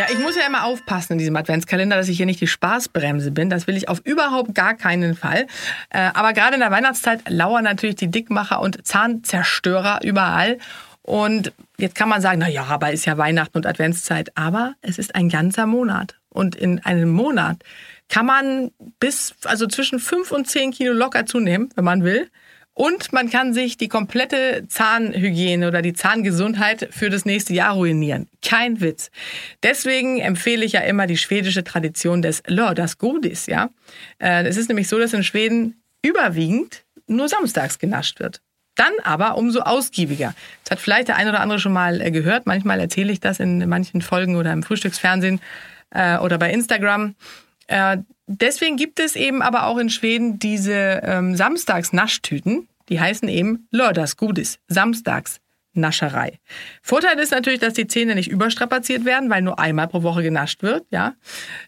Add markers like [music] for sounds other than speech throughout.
Ja, ich muss ja immer aufpassen in diesem Adventskalender, dass ich hier nicht die Spaßbremse bin. Das will ich auf überhaupt gar keinen Fall. Äh, aber gerade in der Weihnachtszeit lauern natürlich die Dickmacher und Zahnzerstörer überall. Und jetzt kann man sagen, na ja, aber ist ja Weihnachten und Adventszeit. Aber es ist ein ganzer Monat. Und in einem Monat kann man bis, also zwischen 5 und 10 Kilo locker zunehmen, wenn man will. Und man kann sich die komplette Zahnhygiene oder die Zahngesundheit für das nächste Jahr ruinieren. Kein Witz. Deswegen empfehle ich ja immer die schwedische Tradition des Lördagsgodis. Ja? Äh, es ist nämlich so, dass in Schweden überwiegend nur samstags genascht wird. Dann aber umso ausgiebiger. Das hat vielleicht der ein oder andere schon mal äh, gehört. Manchmal erzähle ich das in manchen Folgen oder im Frühstücksfernsehen äh, oder bei Instagram. Deswegen gibt es eben aber auch in Schweden diese ähm, Samstags-Naschtüten. Die heißen eben Lördagsgodis, Samstags. Nascherei. Vorteil ist natürlich, dass die Zähne nicht überstrapaziert werden, weil nur einmal pro Woche genascht wird. Ja.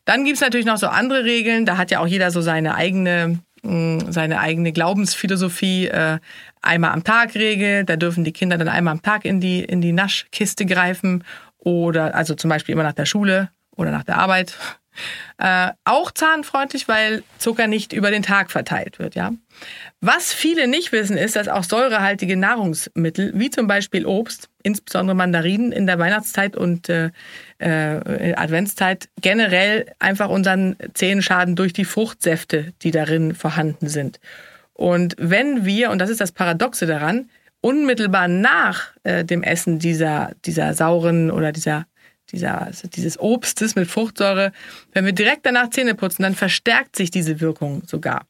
Dann gibt's natürlich noch so andere Regeln. Da hat ja auch jeder so seine eigene, mm, seine eigene Glaubensphilosophie. Äh, einmal am Tag Regel. Da dürfen die Kinder dann einmal am Tag in die, in die Naschkiste greifen. Oder also zum Beispiel immer nach der Schule oder nach der Arbeit. Äh, auch zahnfreundlich, weil Zucker nicht über den Tag verteilt wird. Ja? Was viele nicht wissen, ist, dass auch säurehaltige Nahrungsmittel, wie zum Beispiel Obst, insbesondere Mandarinen in der Weihnachtszeit und äh, äh, Adventszeit, generell einfach unseren Zähnen schaden durch die Fruchtsäfte, die darin vorhanden sind. Und wenn wir, und das ist das Paradoxe daran, unmittelbar nach äh, dem Essen dieser, dieser sauren oder dieser dieser, also dieses Obstes mit Fruchtsäure, wenn wir direkt danach Zähne putzen, dann verstärkt sich diese Wirkung sogar.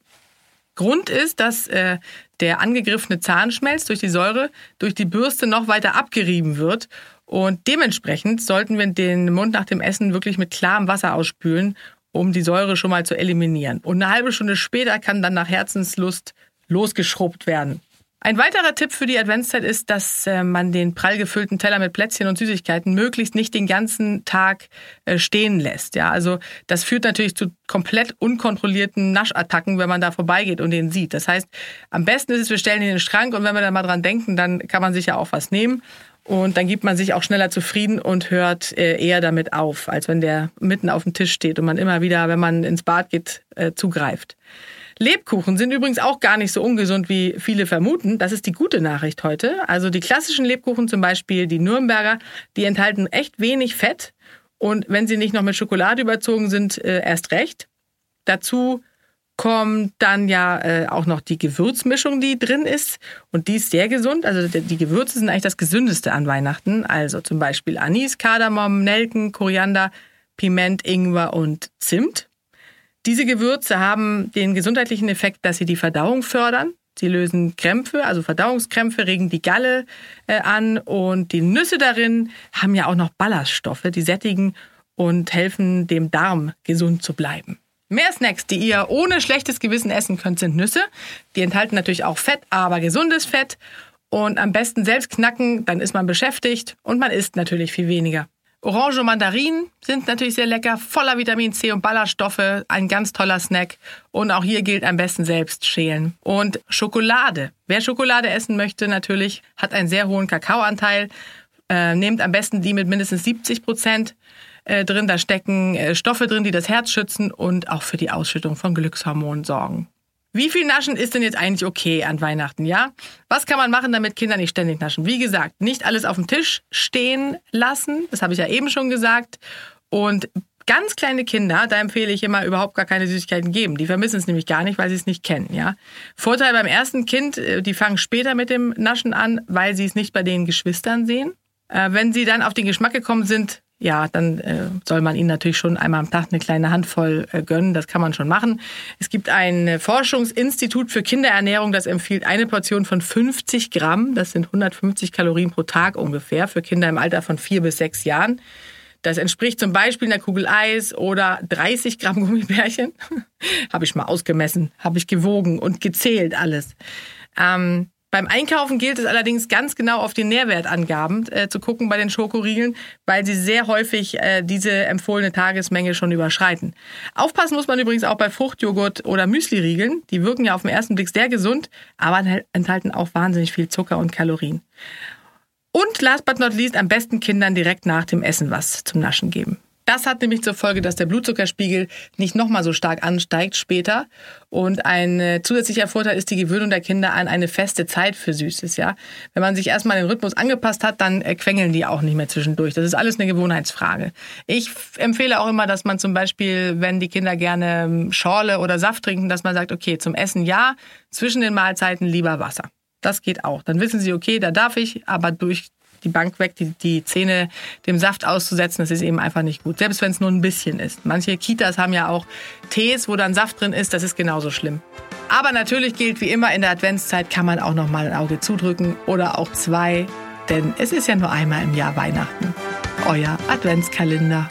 Grund ist, dass äh, der angegriffene Zahnschmelz durch die Säure durch die Bürste noch weiter abgerieben wird. Und dementsprechend sollten wir den Mund nach dem Essen wirklich mit klarem Wasser ausspülen, um die Säure schon mal zu eliminieren. Und eine halbe Stunde später kann dann nach Herzenslust losgeschrubbt werden. Ein weiterer Tipp für die Adventszeit ist, dass äh, man den prall gefüllten Teller mit Plätzchen und Süßigkeiten möglichst nicht den ganzen Tag äh, stehen lässt. Ja, also das führt natürlich zu komplett unkontrollierten Naschattacken, wenn man da vorbeigeht und den sieht. Das heißt, am besten ist es, wir stellen ihn in den Schrank und wenn wir da mal dran denken, dann kann man sich ja auch was nehmen. Und dann gibt man sich auch schneller zufrieden und hört äh, eher damit auf, als wenn der mitten auf dem Tisch steht und man immer wieder, wenn man ins Bad geht, zugreift. Lebkuchen sind übrigens auch gar nicht so ungesund, wie viele vermuten. Das ist die gute Nachricht heute. Also die klassischen Lebkuchen, zum Beispiel die Nürnberger, die enthalten echt wenig Fett. Und wenn sie nicht noch mit Schokolade überzogen sind, äh, erst recht. Dazu kommt dann ja äh, auch noch die Gewürzmischung, die drin ist. Und die ist sehr gesund. Also die Gewürze sind eigentlich das Gesündeste an Weihnachten. Also zum Beispiel Anis, Kardamom, Nelken, Koriander, Piment, Ingwer und Zimt. Diese Gewürze haben den gesundheitlichen Effekt, dass sie die Verdauung fördern. Sie lösen Krämpfe, also Verdauungskrämpfe, regen die Galle äh, an und die Nüsse darin haben ja auch noch Ballaststoffe, die sättigen und helfen dem Darm gesund zu bleiben. Mehr Snacks, die ihr ohne schlechtes Gewissen essen könnt, sind Nüsse. Die enthalten natürlich auch Fett, aber gesundes Fett. Und am besten selbst knacken, dann ist man beschäftigt und man isst natürlich viel weniger. Orange und Mandarinen sind natürlich sehr lecker, voller Vitamin C und Ballaststoffe, ein ganz toller Snack. Und auch hier gilt am besten selbst schälen. Und Schokolade. Wer Schokolade essen möchte, natürlich, hat einen sehr hohen Kakaoanteil. Äh, nehmt am besten die mit mindestens 70 Prozent äh, drin. Da stecken äh, Stoffe drin, die das Herz schützen und auch für die Ausschüttung von Glückshormonen sorgen. Wie viel Naschen ist denn jetzt eigentlich okay an Weihnachten, ja? Was kann man machen, damit Kinder nicht ständig naschen? Wie gesagt, nicht alles auf dem Tisch stehen lassen. Das habe ich ja eben schon gesagt. Und ganz kleine Kinder, da empfehle ich immer überhaupt gar keine Süßigkeiten geben. Die vermissen es nämlich gar nicht, weil sie es nicht kennen, ja? Vorteil beim ersten Kind, äh, die fangen später mit dem Naschen an, weil sie es nicht bei den Geschwistern sehen. Äh, wenn sie dann auf den Geschmack gekommen sind, ja, dann äh, soll man ihnen natürlich schon einmal am Tag eine kleine Handvoll äh, gönnen. Das kann man schon machen. Es gibt ein Forschungsinstitut für Kinderernährung, das empfiehlt eine Portion von 50 Gramm. Das sind 150 Kalorien pro Tag ungefähr für Kinder im Alter von vier bis sechs Jahren. Das entspricht zum Beispiel einer Kugel Eis oder 30 Gramm Gummibärchen. [laughs] habe ich mal ausgemessen, habe ich gewogen und gezählt alles. Ähm, beim Einkaufen gilt es allerdings ganz genau auf die Nährwertangaben äh, zu gucken bei den Schokoriegeln, weil sie sehr häufig äh, diese empfohlene Tagesmenge schon überschreiten. Aufpassen muss man übrigens auch bei Fruchtjoghurt oder Müsliriegeln. Die wirken ja auf den ersten Blick sehr gesund, aber enthalten auch wahnsinnig viel Zucker und Kalorien. Und last but not least am besten Kindern direkt nach dem Essen was zum Naschen geben. Das hat nämlich zur Folge, dass der Blutzuckerspiegel nicht nochmal so stark ansteigt später. Und ein äh, zusätzlicher Vorteil ist die Gewöhnung der Kinder an eine feste Zeit für Süßes. Ja, Wenn man sich erstmal den Rhythmus angepasst hat, dann äh, quengeln die auch nicht mehr zwischendurch. Das ist alles eine Gewohnheitsfrage. Ich empfehle auch immer, dass man zum Beispiel, wenn die Kinder gerne ähm, Schorle oder Saft trinken, dass man sagt, okay, zum Essen ja, zwischen den Mahlzeiten lieber Wasser. Das geht auch. Dann wissen sie, okay, da darf ich, aber durch die Bank weg, die, die Zähne dem Saft auszusetzen, das ist eben einfach nicht gut. Selbst wenn es nur ein bisschen ist. Manche Kitas haben ja auch Tees, wo dann Saft drin ist, das ist genauso schlimm. Aber natürlich gilt wie immer in der Adventszeit kann man auch noch mal ein Auge zudrücken oder auch zwei, denn es ist ja nur einmal im Jahr Weihnachten. Euer Adventskalender.